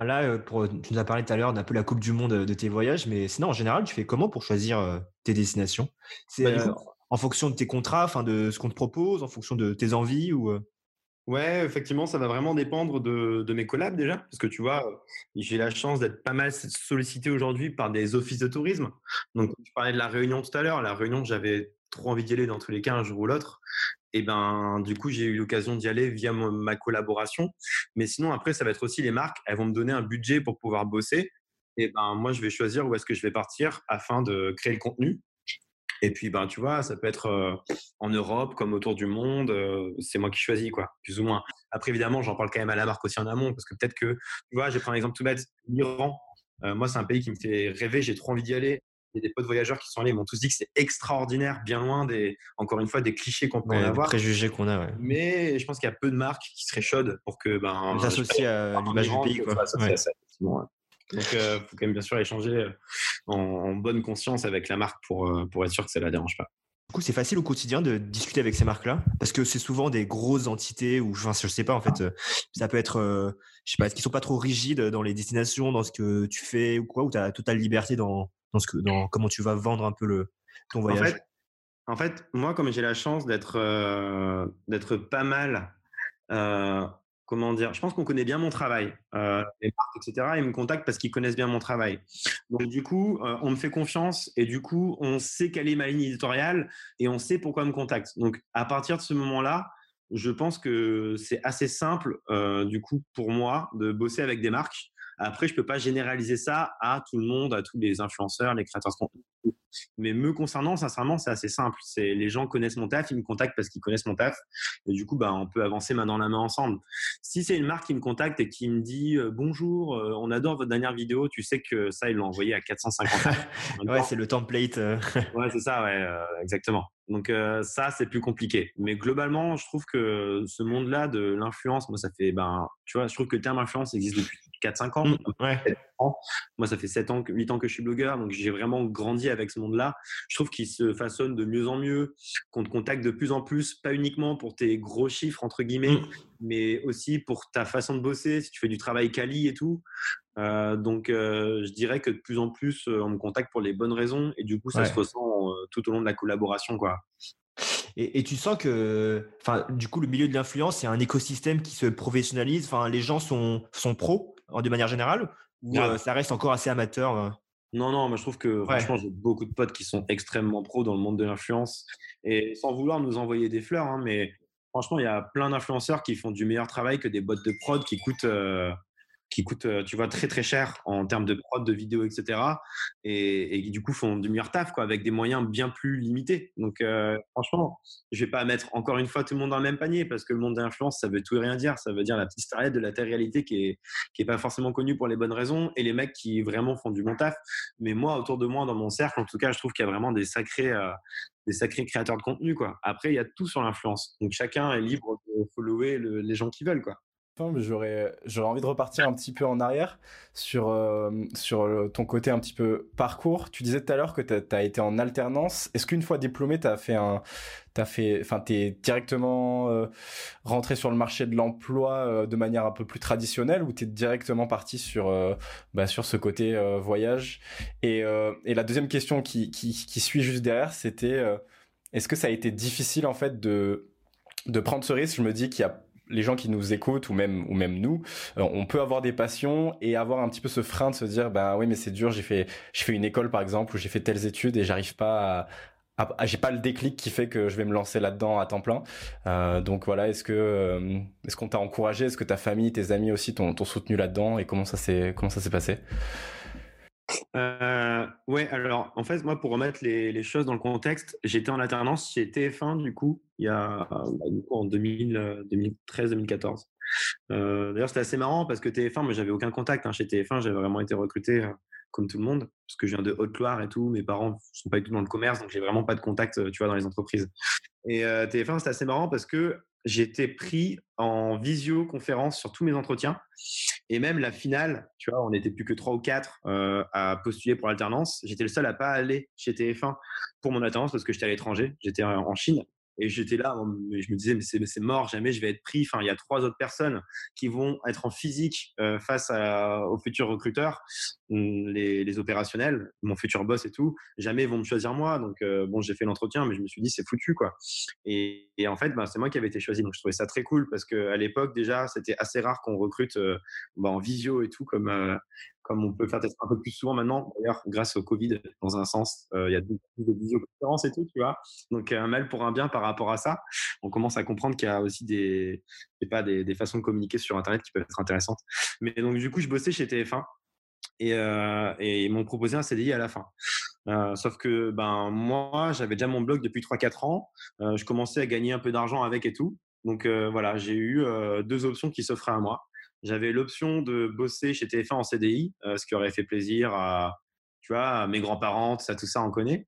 Speaker 1: Là, pour, tu nous as parlé tout à l'heure d'un peu la coupe du monde de tes voyages, mais sinon en général, tu fais comment pour choisir tes destinations? C'est bah, en fonction de tes contrats, enfin de ce qu'on te propose, en fonction de tes envies ou
Speaker 3: Ouais, effectivement, ça va vraiment dépendre de, mes collabs déjà, parce que tu vois, j'ai la chance d'être pas mal sollicité aujourd'hui par des offices de tourisme. Donc, tu parlais de la Réunion tout à l'heure. La Réunion, j'avais trop envie d'y aller dans tous les cas un jour ou l'autre. Et ben, du coup, j'ai eu l'occasion d'y aller via ma collaboration. Mais sinon, après, ça va être aussi les marques. Elles vont me donner un budget pour pouvoir bosser. Et ben, moi, je vais choisir où est-ce que je vais partir afin de créer le contenu Et puis, ben, tu vois, ça peut être en Europe comme autour du monde. c'est moi qui choisis, quoi, plus ou moins. Après, évidemment, j'en parle quand même à la marque aussi en amont, parce que peut-être que, tu vois, j'ai pris un exemple tout bête, l'Iran. moi, c'est un pays qui me fait rêver, j'ai trop envie d'y aller. Il y a des potes voyageurs qui sont allés, ils m'ont tous dit que c'est extraordinaire, bien loin des, encore une fois, des clichés qu'on peut avoir.
Speaker 1: Des préjugés qu'on a, ouais.
Speaker 3: Mais je pense qu'il y a peu de marques qui seraient chaudes pour que, ben.
Speaker 1: S'associer à l'image du pays, quoi. Ouais.
Speaker 3: Donc, il euh, faut quand même bien sûr échanger euh, en, bonne conscience avec la marque pour, euh, pour être sûr que ça ne la dérange pas.
Speaker 1: Du coup, c'est facile au quotidien de discuter avec ces marques-là? Parce que c'est souvent des grosses entités ou enfin, je sais pas en fait, ça peut être, je sais pas, qui sont pas trop rigides dans les destinations, dans ce que tu fais ou quoi, ou tu as totale liberté dans, dans ce que, dans comment tu vas vendre un peu le ton voyage?
Speaker 3: En fait, moi, comme j'ai la chance d'être d'être pas mal comment dire, je pense qu'on connaît bien mon travail. Euh, les marques, etc., ils me contactent parce qu'ils connaissent bien mon travail. Donc, du coup, euh, on me fait confiance et du coup, on sait quelle est ma ligne éditoriale et on sait pourquoi on me contacte. Donc, à partir de ce moment-là, je pense que c'est assez simple, euh, du coup, pour moi, de bosser avec des marques après, je peux pas généraliser ça à tout le monde, à tous les influenceurs, les créateurs de contenu. Mais me concernant, sincèrement, c'est assez simple. C'est les gens connaissent mon taf, ils me contactent parce qu'ils connaissent mon taf, et du coup, bah, on peut avancer main dans la main ensemble. Si c'est une marque qui me contacte et qui me dit euh, bonjour, euh, on adore votre dernière vidéo, tu sais que ça, ils l'ont envoyé à 450.
Speaker 1: ouais, c'est le template. Euh.
Speaker 3: ouais, c'est ça, ouais, exactement. Donc ça, c'est plus compliqué. Mais globalement, je trouve que ce monde-là de l'influence, moi, ça fait, ben, tu vois, je trouve que le terme influence existe depuis 4-5 ans.
Speaker 1: Mmh,
Speaker 3: ans. Moi, ça fait 7 ans, 8 ans que je suis blogueur, donc j'ai vraiment grandi avec ce monde-là. Je trouve qu'il se façonne de mieux en mieux, qu'on te contacte de plus en plus, pas uniquement pour tes gros chiffres, entre guillemets, mmh. mais aussi pour ta façon de bosser, si tu fais du travail quali et tout. Euh, donc, euh, je dirais que de plus en plus, euh, on me contacte pour les bonnes raisons, et du coup, ça se ressent tout au long de la collaboration, quoi.
Speaker 1: Et, tu sens que, enfin, du coup, le milieu de l'influence, c'est un écosystème qui se professionnalise. Enfin, les gens sont, sont pros? De manière générale ou euh, ça reste encore assez amateur euh?
Speaker 3: Non, non, moi je trouve que franchement, j'ai beaucoup de potes qui sont extrêmement pros dans le monde de l'influence. Et sans vouloir nous envoyer des fleurs, hein, mais franchement, il y a plein d'influenceurs qui font du meilleur travail que des bottes de prod qui coûtent euh, qui coûtent, euh, tu vois, très très cher en termes de prod, de vidéos, etc. Et, qui du coup font du meilleur taf, quoi, avec des moyens bien plus limités. Donc euh, franchement, je vais pas mettre encore une fois tout le monde dans le même panier parce que le monde de l'influence, ça veut tout et rien dire. Ça veut dire la petite starlette de la réalité qui est qui est pas forcément connue pour les bonnes raisons et les mecs qui vraiment font du bon taf. Mais moi, autour de moi, dans mon cercle, en tout cas, je trouve qu'il y a vraiment des sacrés euh, des sacrés créateurs de contenu quoi. Après, il y a tout sur l'influence. Donc chacun est libre de follower les gens qui veulent quoi.
Speaker 2: J'aurais, j'aurais envie de repartir un petit peu en arrière sur, euh, sur ton côté un petit peu parcours. Tu disais tout à l'heure que tu as été en alternance. Est-ce qu'une fois diplômé, tu as fait un, fait, enfin, t'es directement euh, rentré sur le marché de l'emploi euh, de manière un peu plus traditionnelle ou t'es directement parti sur, bah, sur ce côté voyage? Et, et la deuxième question qui, qui, qui suit juste derrière, c'était est-ce que ça a été difficile en fait de, de prendre ce risque? Je me dis qu'il y a les gens qui nous écoutent ou même ou même nous, euh, on peut avoir des passions et avoir un petit peu ce frein de se dire bah oui mais c'est dur, j'ai fait j'ai fait une école par exemple où j'ai fait telles études et j'arrive pas à, j'ai pas le déclic qui fait que je vais me lancer là-dedans à temps plein. Euh, donc voilà, est-ce que euh, est-ce qu'on t'a encouragé, est-ce que ta famille, tes amis aussi t'ont soutenu là-dedans? Et comment ça s'est comment ça s'est passé?
Speaker 3: Euh, ouais, alors en fait, moi, pour remettre les, choses dans le contexte, j'étais en alternance chez TF1 du coup, il y a bah, en 2013-2014. Euh, D'ailleurs, c'était assez marrant parce que TF1, moi, j'avais aucun contact hein, chez TF1, j'avais vraiment été recruté euh, comme tout le monde parce que je viens de Haute-Loire et tout. Mes parents sont pas du tout dans le commerce, donc j'ai vraiment pas de contact, euh, tu vois, dans les entreprises. Et euh, TF1, c'était assez marrant parce que j'étais pris en visioconférence sur tous mes entretiens. Et même la finale, tu vois, on n'était plus que trois ou quatre euh, à postuler pour l'alternance. J'étais le seul à pas aller chez TF1 pour mon alternance parce que j'étais à l'étranger. J'étais en Chine. Et j'étais là, je me disais, mais c'est mort, jamais je vais être pris. Enfin, il y a trois autres personnes qui vont être en physique euh, face aux futurs recruteurs, hum, les, opérationnels, mon futur boss et tout. Jamais ils vont me choisir moi. Donc, euh, bon, j'ai fait l'entretien, mais je me suis dit, c'est foutu, quoi. Et, et en fait, bah, c'est moi qui avais été choisi. Donc, je trouvais ça très cool parce qu'à l'époque, déjà, c'était assez rare qu'on recrute euh, bah, en visio et tout, comme, comme on peut faire peut-être un peu plus souvent maintenant, d'ailleurs, grâce au Covid, dans un sens, euh, il y a beaucoup de visioconférences et tout, tu vois. Donc, un mal pour un bien par rapport à ça. On commence à comprendre qu'il y a aussi des, pas, des, façons de communiquer sur Internet qui peuvent être intéressantes. Mais donc, du coup, je bossais chez TF1 et, euh, et ils m'ont proposé un CDI à la fin. sauf que ben moi, j'avais déjà mon blog depuis 3-4 ans. je commençais à gagner un peu d'argent avec et tout. Donc voilà, j'ai eu deux options qui s'offraient à moi. J'avais l'option de bosser chez TF1 en CDI, ce qui aurait fait plaisir à, tu vois, mes grands-parents, tout ça, tout ça, on connaît.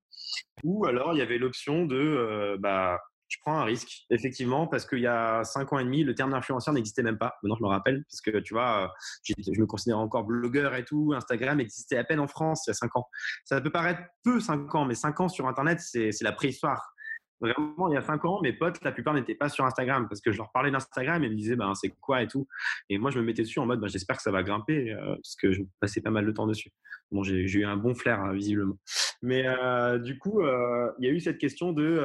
Speaker 3: Ou alors il y avait l'option de, bah, je prends un risque, effectivement, parce qu'il y a cinq ans et demi, le terme d'influenceur n'existait même pas. Maintenant, je me rappelle, parce que tu vois, je me considère encore blogueur et tout. Instagram existait à peine en France il y a cinq ans. Ça peut paraître peu cinq ans, mais cinq ans sur Internet, c'est la préhistoire. Vraiment, il y a cinq ans, mes potes, la plupart n'étaient pas sur Instagram parce que je leur parlais d'Instagram et ils me disaient ben, c'est quoi et tout. Et moi, je me mettais dessus en mode ben, j'espère que ça va grimper euh, parce que je passais pas mal de temps dessus. Bon, j'ai eu un bon flair, hein, visiblement. Mais euh, du coup, euh, il y a eu cette question de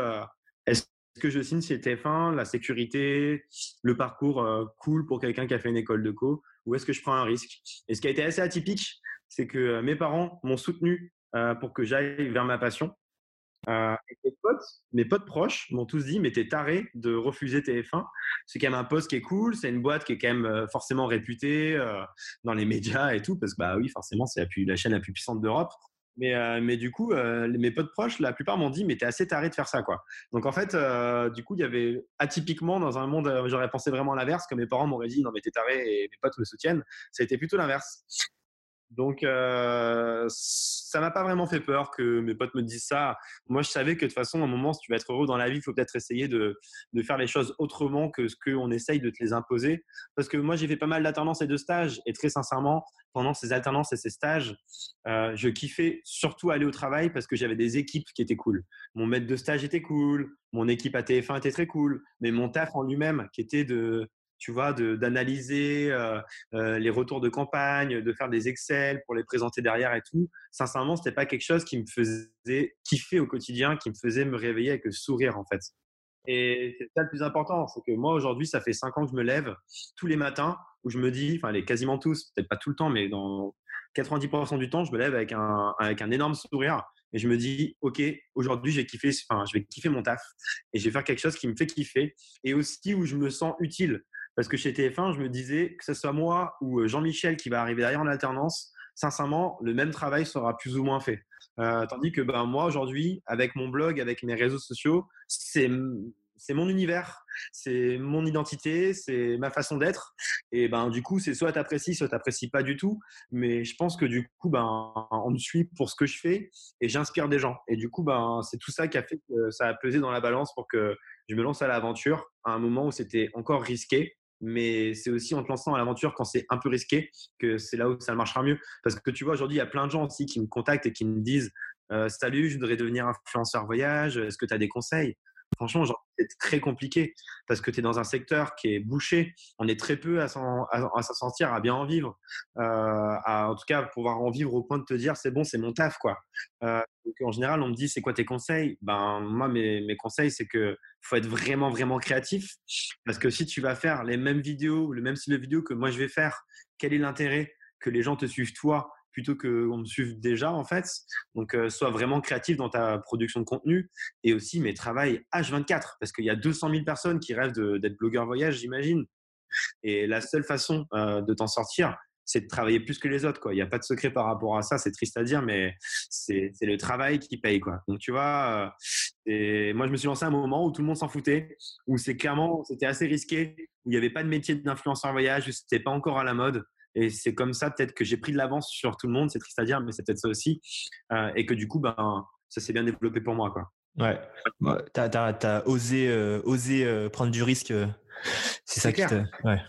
Speaker 3: est-ce que je signe chez TF1, la sécurité, le parcours cool pour quelqu'un qui a fait une école de co, ou est-ce que je prends un risque? Et ce qui a été assez atypique, c'est que mes parents m'ont soutenu pour que j'aille vers ma passion. Euh, mes, potes, proches m'ont tous dit mais t'es taré de refuser TF1 c'est quand même un poste qui est cool c'est une boîte qui est quand même euh, forcément réputée euh, dans les médias et tout parce que bah oui forcément c'est la, chaîne la plus puissante d'Europe. Mais, mais du coup mes potes proches la plupart m'ont dit mais t'es assez taré de faire ça quoi. Donc en fait du coup il y avait atypiquement dans un monde j'aurais pensé vraiment l'inverse que mes parents m'auraient dit non mais t'es taré et mes potes me soutiennent. Ça a été plutôt l'inverse donc, euh, ça m'a pas vraiment fait peur que mes potes me disent ça. Moi, je savais que de toute façon, à un moment, si tu veux être heureux dans la vie, il faut peut-être essayer de, de, faire les choses autrement que ce qu'on essaye de te les imposer. Parce que moi, j'ai fait pas mal d'alternances et de stages. Et très sincèrement, pendant ces alternances et ces stages, euh, je kiffais surtout aller au travail parce que j'avais des équipes qui étaient cool. Mon maître de stage était cool, mon équipe à TF1 était très cool, mais mon taf en lui-même, qui était de tu vois, d'analyser euh, euh, les retours de campagne, de faire des Excel pour les présenter derrière et tout. Sincèrement, c'était pas quelque chose qui me faisait kiffer au quotidien, qui me faisait me réveiller avec le sourire en fait. Et c'est ça le plus important, c'est que moi aujourd'hui, ça fait cinq ans que je me lève tous les matins où je me dis, enfin, les quasiment tous, peut-être pas tout le temps, mais dans 90% du temps, je me lève avec un, avec un énorme sourire et je me dis, ok, aujourd'hui, j'ai kiffé, enfin, je vais kiffer mon taf et je vais faire quelque chose qui me fait kiffer et aussi où je me sens utile. Parce que chez TF1, je me disais que ce soit moi ou euh, Jean-Michel qui va arriver derrière en alternance, sincèrement, le même travail sera plus ou moins fait. Euh, tandis que ben, moi, aujourd'hui, avec mon blog, avec mes réseaux sociaux, c'est c'est mon univers, c'est mon identité, c'est ma façon d'être. Et ben du coup, c'est soit t'apprécies, soit t'apprécies pas du tout. Mais je pense que du coup, ben on me suit pour ce que je fais et j'inspire des gens. Et du coup, ben c'est tout ça qui a fait que ça a pesé dans la balance pour que je me lance à l'aventure à un moment où c'était encore risqué mais c'est aussi en te lançant à l'aventure quand c'est un peu risqué que c'est là où ça marchera mieux. Parce que tu vois, aujourd'hui, il y a plein de gens aussi qui me contactent et qui me disent euh, Salut, je voudrais devenir influenceur voyage, est-ce que tu as des conseils? Franchement, c'est très compliqué parce que tu es dans un secteur qui est bouché. On est très peu à s'en sortir, à bien en vivre. Euh, en tout cas, pouvoir en vivre au point de te dire c'est bon, c'est mon taf. quoi. Euh, en général, on me dit c'est quoi tes conseils? Ben moi, mes, mes conseils, c'est que faut être vraiment vraiment créatif parce que si tu vas faire les mêmes vidéos, le même style de vidéo que moi je vais faire, quel est l'intérêt que les gens te suivent toi? Plutôt qu'on me suive déjà en fait. Donc euh, sois vraiment créatif dans ta production de contenu et aussi mais travaille H24 parce qu'il y a 200 000 personnes qui rêvent d'être blogueur voyage j'imagine. Et la seule façon euh, de t'en sortir, c'est de travailler plus que les autres. Quoi. Il n'y a pas de secret par rapport à ça, c'est triste à dire, mais c'est le travail qui paye. Quoi. Donc tu vois, euh, et moi je me suis lancé à un moment où tout le monde s'en foutait, où c'est clairement, c'était assez risqué, où il n'y avait pas de métier d'influenceur voyage, où c'était pas encore à la mode. Et c'est comme ça peut-être que j'ai pris de l'avance sur tout le monde, c'est triste à dire, mais c'est peut-être ça aussi. Euh, et que du coup, ben, ça s'est bien développé pour moi. Quoi.
Speaker 1: Ouais, bah, tu as, osé, euh, osé euh, prendre du risque. c'est ça qui te...
Speaker 3: Ouais.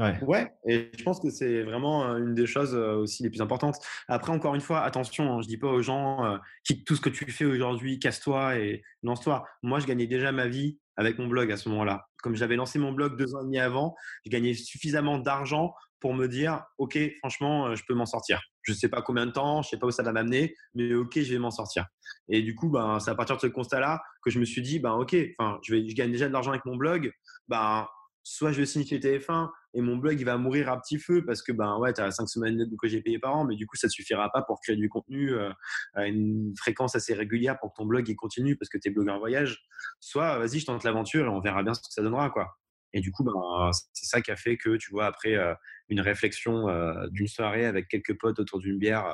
Speaker 3: Ouais. ouais. et je pense que c'est vraiment une des choses aussi les plus importantes. Après, encore une fois, attention, hein, je dis pas aux gens quitte tout ce que tu fais aujourd'hui, casse-toi et lance-toi. Moi, je gagnais déjà ma vie avec mon blog à ce moment-là. Comme j'avais lancé mon blog deux ans et demi avant, je gagnais suffisamment d'argent pour me dire, OK, franchement, euh, je peux m'en sortir. Je sais pas combien de temps, je sais pas où ça va m'amener, mais OK, je vais m'en sortir. Et du coup, ben, c'est à partir de ce constat-là que je me suis dit, ben, OK, je, vais, je gagne déjà de l'argent avec mon blog, ben, soit je vais signifier TF1 et mon blog il va mourir à petit feu parce que ben ouais tu as 5 semaines que j'ai payé par an mais du coup ça ne suffira pas pour créer du contenu euh, à une fréquence assez régulière pour que ton blog il continue parce que tu es blogueur voyage soit vas-y je tente l'aventure et on verra bien ce que ça donnera quoi et du coup, ben, c'est ça qui a fait que, tu vois, après euh, une réflexion d'une soirée avec quelques potes autour d'une bière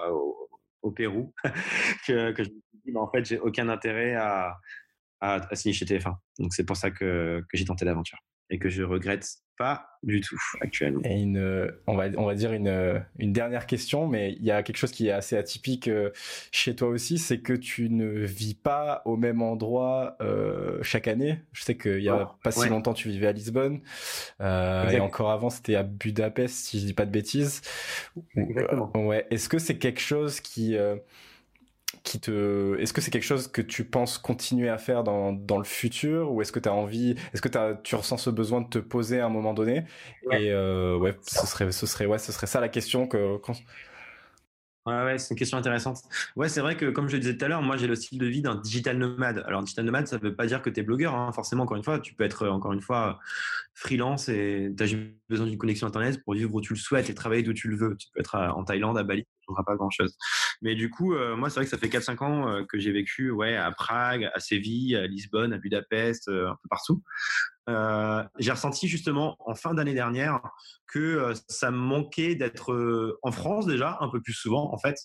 Speaker 3: au Pérou que, je me en fait, j'ai aucun intérêt à, à, à signer chez TF1. Donc c'est pour ça que, que j'ai tenté l'aventure et que je regrette pas du tout actuellement.
Speaker 2: Et une, on va, on va dire une, une dernière question, mais il y a quelque chose qui est assez atypique euh, chez toi aussi, c'est que tu ne vis pas au même endroit euh, chaque année. Je sais qu'il y a oh, pas si longtemps tu vivais à Lisbonne, euh, et encore avant c'était à Budapest, si je dis pas de bêtises.
Speaker 3: Exactement.
Speaker 2: ouais. Est-ce que c'est quelque chose qui euh, qui te est-ce que c'est quelque chose que tu penses continuer à faire dans, dans le futur ou est-ce que tu as envie est-ce que as, tu ressens ce besoin de te poser à un moment donné? Ouais. et euh, ouais ce serait ce serait ouais ce serait ça la question que quand...
Speaker 3: Ouais, ouais, c'est une question intéressante. Ouais, c'est vrai que, comme je le disais tout à l'heure, moi, j'ai le style de vie d'un digital nomade. Alors, digital nomade, ça ne veut pas dire que tu es blogueur, hein, forcément, encore une fois. Tu peux être, encore une fois, freelance et tu as besoin d'une connexion Internet pour vivre où tu le souhaites et travailler d'où tu le veux. Tu peux être en Thaïlande, à Bali, pas grand-chose. Mais du coup, euh, moi, c'est vrai que ça fait 4-5 ans euh, que j'ai vécu ouais, à Prague, à Séville, à Lisbonne, à Budapest, euh, un peu partout. J'ai ressenti justement en fin d'année dernière que ça me manquait d'être en France déjà un peu plus souvent en fait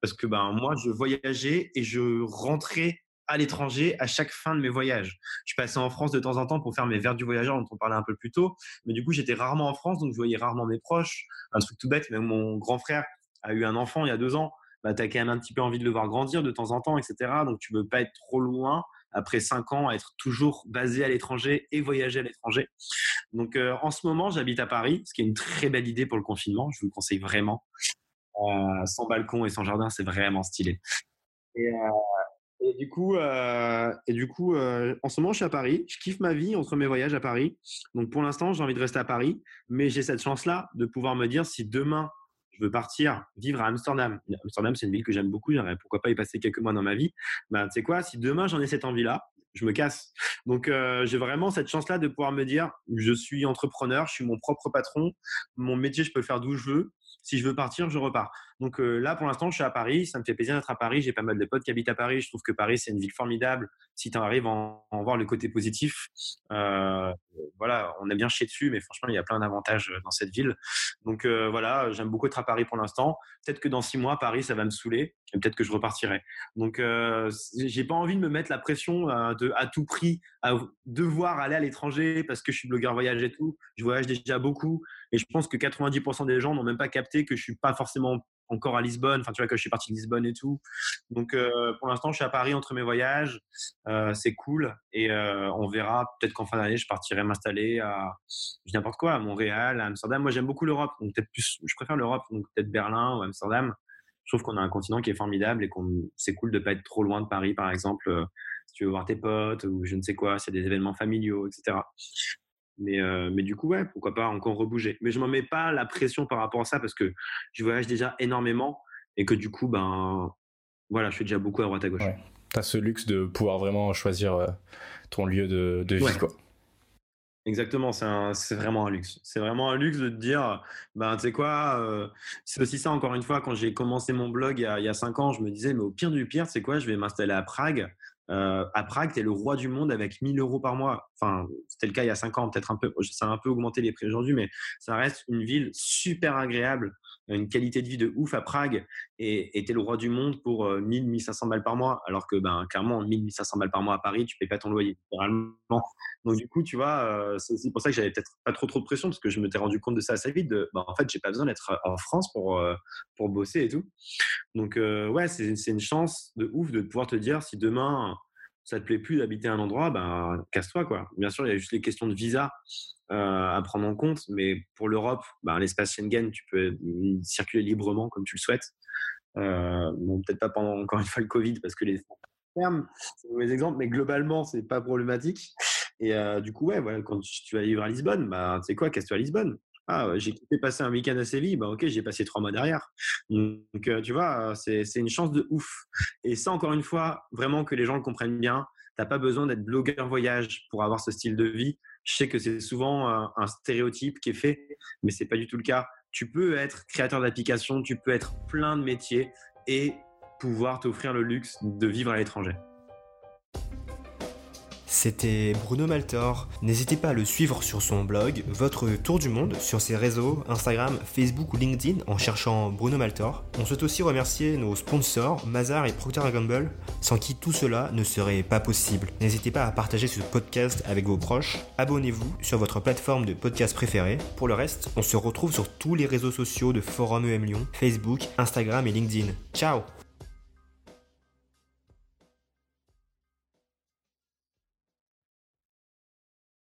Speaker 3: parce que ben moi je voyageais et je rentrais à l'étranger à chaque fin de mes voyages. Je passais en France de temps en temps pour faire mes verres du voyageur dont on parlait un peu plus tôt, mais du coup j'étais rarement en France donc je voyais rarement mes proches. Un truc tout bête, même mon grand frère a eu un enfant il y a deux ans, bah, tu as quand même un petit peu envie de le voir grandir de temps en temps, etc. Donc tu veux pas être trop loin après cinq ans, à être toujours basé à l'étranger et voyager à l'étranger. Donc, euh, en ce moment, j'habite à Paris, ce qui est une très belle idée pour le confinement. Je vous le conseille vraiment. Euh, sans balcon et sans jardin, c'est vraiment stylé. Et, euh, et du coup, et du coup en ce moment, je suis à Paris. Je kiffe ma vie entre mes voyages à Paris. Donc, pour l'instant, j'ai envie de rester à Paris. Mais j'ai cette chance-là de pouvoir me dire si demain, je veux partir vivre à Amsterdam. Amsterdam, c'est une ville que j'aime beaucoup. Pourquoi pas y passer quelques mois dans ma vie. Ben, tu sais quoi, si demain j'en ai cette envie-là, je me casse. Donc, euh, j'ai vraiment cette chance-là de pouvoir me dire, je suis entrepreneur, je suis mon propre patron. Mon métier, je peux le faire d'où je veux. Si je veux partir, je repars. Donc euh, là, pour l'instant, je suis à Paris. Ça me fait plaisir d'être à Paris. J'ai pas mal de potes qui habitent à Paris. Je trouve que Paris, c'est une ville formidable. Si tu arrives à en, voir le côté positif, euh, voilà, on est bien chié dessus, mais franchement, il y a plein d'avantages dans cette ville. Donc euh, voilà, j'aime beaucoup être à Paris pour l'instant. Peut-être que dans six mois, Paris, ça va me saouler et peut-être que je repartirai. Donc, euh, j'ai pas envie de me mettre la pression euh, de à tout prix à devoir aller à l'étranger parce que je suis blogueur voyage et tout. Je voyage déjà beaucoup et je pense que 90% des gens n'ont même pas capté que je suis pas forcément encore à Lisbonne. Enfin, tu vois, que je suis parti de Lisbonne et tout. Donc, euh, pour l'instant, je suis à Paris entre mes voyages. Euh, c'est cool. Et euh, on verra. Peut-être qu'en fin d'année, je partirai m'installer à n'importe quoi, à Montréal, à Amsterdam. Moi, j'aime beaucoup l'Europe. Donc, peut-être plus, je préfère l'Europe. Donc, peut-être Berlin ou Amsterdam. Je trouve qu'on a un continent qui est formidable et qu'on, c'est cool de pas être trop loin de Paris, par exemple. si tu veux voir tes potes ou je ne sais quoi, c'est des événements familiaux, etc. Mais, euh, mais du coup, ouais, pourquoi pas encore rebouger. Mais je ne m'en mets pas la pression par rapport à ça parce que je voyage déjà énormément et que du coup, ben, voilà, je fais déjà beaucoup à droite à gauche. Ouais.
Speaker 2: Tu as ce luxe de pouvoir vraiment choisir euh, ton lieu de, de vie, ouais. quoi.
Speaker 3: Exactement, c'est vraiment un luxe. C'est vraiment un luxe de te dire, ben, tu sais quoi, euh, c'est aussi ça, encore une fois, quand j'ai commencé mon blog il y, a, il y a cinq ans, je me disais, mais au pire du pire, c'est quoi, je vais m'installer à Prague. Euh, à Prague, tu es le roi du monde avec 1000 euros par mois. Enfin, c'était le cas il y a 5 ans, peut-être un peu. Ça a un peu augmenté les prix aujourd'hui, mais ça reste une ville super agréable, une qualité de vie de ouf à Prague. Et es le roi du monde pour 1000, euh, 1500 balles par mois. Alors que, ben, clairement, 1000, 1500 balles par mois à Paris, tu payes pas ton loyer. Donc, du coup, tu vois, euh, c'est pour ça que j'avais peut-être pas trop trop de pression parce que je me t'ai rendu compte de ça assez vite. Ben, en fait, j'ai pas besoin d'être en France pour, pour bosser et tout. Donc, ouais, c'est une chance de ouf de pouvoir te dire si demain ça te plaît plus d'habiter un endroit, ben, casse-toi. quoi. Bien sûr, il y a juste les questions de visa euh, à prendre en compte, mais pour l'Europe, ben, l'espace Schengen, tu peux circuler librement comme tu le souhaites. Euh, peut-être pas pendant encore une fois le Covid parce que les fermes, c'est mauvais exemple, mais globalement, c'est pas problématique. Et euh, du coup, ouais, quand tu vas vivre à Lisbonne, bah, tu sais quoi, casse-toi à Lisbonne. Ah, j'ai quitté passer un week-end à Séville, bah ok, j'ai passé trois mois derrière. Donc, euh, tu vois, c'est une chance de ouf. Et ça, encore une fois, vraiment que les gens le comprennent bien, t'as pas besoin d'être blogueur voyage pour avoir ce style de vie. Je sais que c'est souvent un, un, stéréotype qui est fait, mais c'est pas du tout le cas. Tu peux être créateur d'applications, tu peux être plein de métiers et pouvoir t'offrir le luxe de vivre à l'étranger.
Speaker 1: C'était Bruno Maltor. N'hésitez pas à le suivre sur son blog, Votre Tour du Monde, sur ses réseaux, Instagram, Facebook ou LinkedIn en cherchant Bruno Maltor. On souhaite aussi remercier nos sponsors, Mazar et Procter Gamble, sans qui tout cela ne serait pas possible. N'hésitez pas à partager ce podcast avec vos proches. Abonnez-vous sur votre plateforme de podcast préférée. Pour le reste, on se retrouve sur tous les réseaux sociaux de Forum EM Lyon, Facebook, Instagram et LinkedIn. Ciao